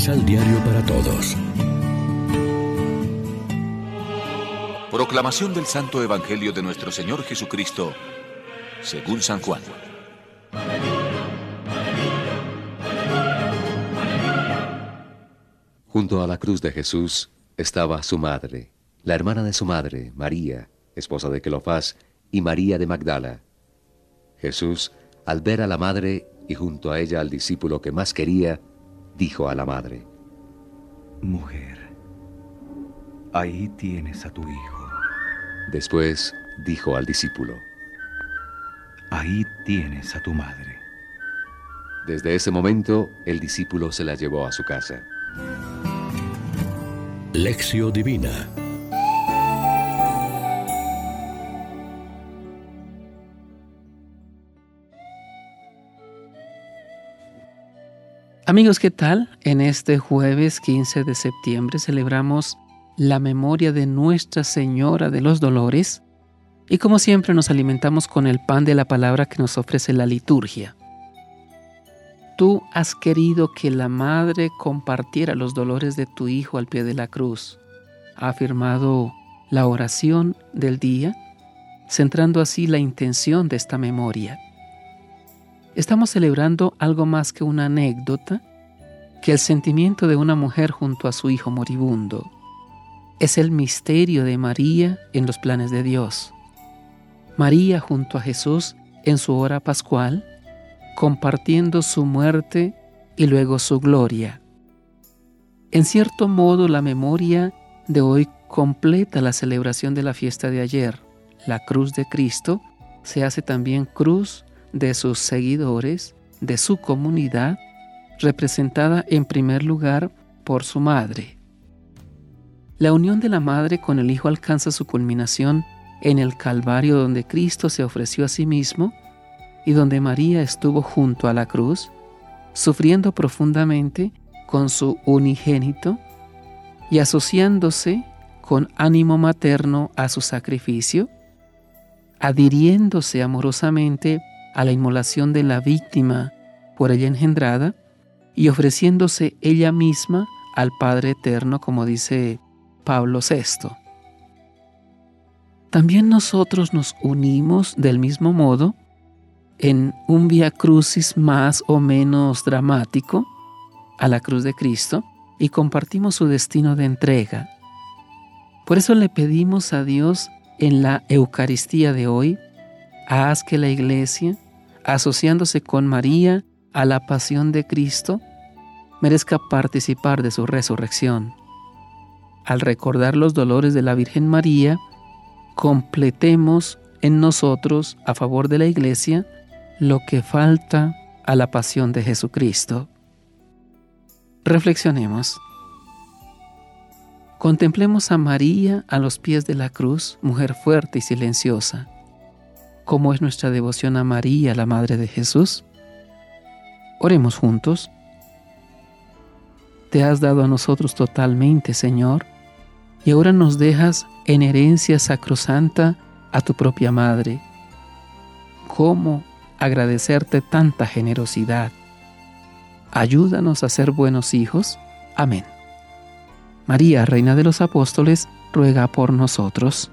Misal Diario para Todos. Proclamación del Santo Evangelio de nuestro Señor Jesucristo, según San Juan. Junto a la cruz de Jesús estaba su madre, la hermana de su madre, María, esposa de Cleofás, y María de Magdala. Jesús, al ver a la madre y junto a ella al discípulo que más quería, dijo a la madre, Mujer, ahí tienes a tu hijo. Después dijo al discípulo, Ahí tienes a tu madre. Desde ese momento, el discípulo se la llevó a su casa. Lección Divina Amigos, ¿qué tal? En este jueves 15 de septiembre celebramos la memoria de Nuestra Señora de los Dolores y como siempre nos alimentamos con el pan de la palabra que nos ofrece la liturgia. Tú has querido que la Madre compartiera los dolores de tu Hijo al pie de la cruz, ha afirmado la oración del día, centrando así la intención de esta memoria. Estamos celebrando algo más que una anécdota, que el sentimiento de una mujer junto a su hijo moribundo. Es el misterio de María en los planes de Dios. María junto a Jesús en su hora pascual, compartiendo su muerte y luego su gloria. En cierto modo, la memoria de hoy completa la celebración de la fiesta de ayer. La cruz de Cristo se hace también cruz de sus seguidores, de su comunidad, representada en primer lugar por su madre. La unión de la madre con el Hijo alcanza su culminación en el Calvario donde Cristo se ofreció a sí mismo y donde María estuvo junto a la cruz, sufriendo profundamente con su unigénito y asociándose con ánimo materno a su sacrificio, adhiriéndose amorosamente a la inmolación de la víctima por ella engendrada y ofreciéndose ella misma al Padre Eterno, como dice Pablo VI. También nosotros nos unimos del mismo modo en un via crucis más o menos dramático a la cruz de Cristo y compartimos su destino de entrega. Por eso le pedimos a Dios en la Eucaristía de hoy haz que la Iglesia, asociándose con María a la pasión de Cristo, merezca participar de su resurrección. Al recordar los dolores de la Virgen María, completemos en nosotros, a favor de la Iglesia, lo que falta a la pasión de Jesucristo. Reflexionemos. Contemplemos a María a los pies de la cruz, mujer fuerte y silenciosa cómo es nuestra devoción a María, la Madre de Jesús? Oremos juntos. Te has dado a nosotros totalmente, Señor, y ahora nos dejas en herencia sacrosanta a tu propia Madre. ¿Cómo agradecerte tanta generosidad? Ayúdanos a ser buenos hijos. Amén. María, Reina de los Apóstoles, ruega por nosotros.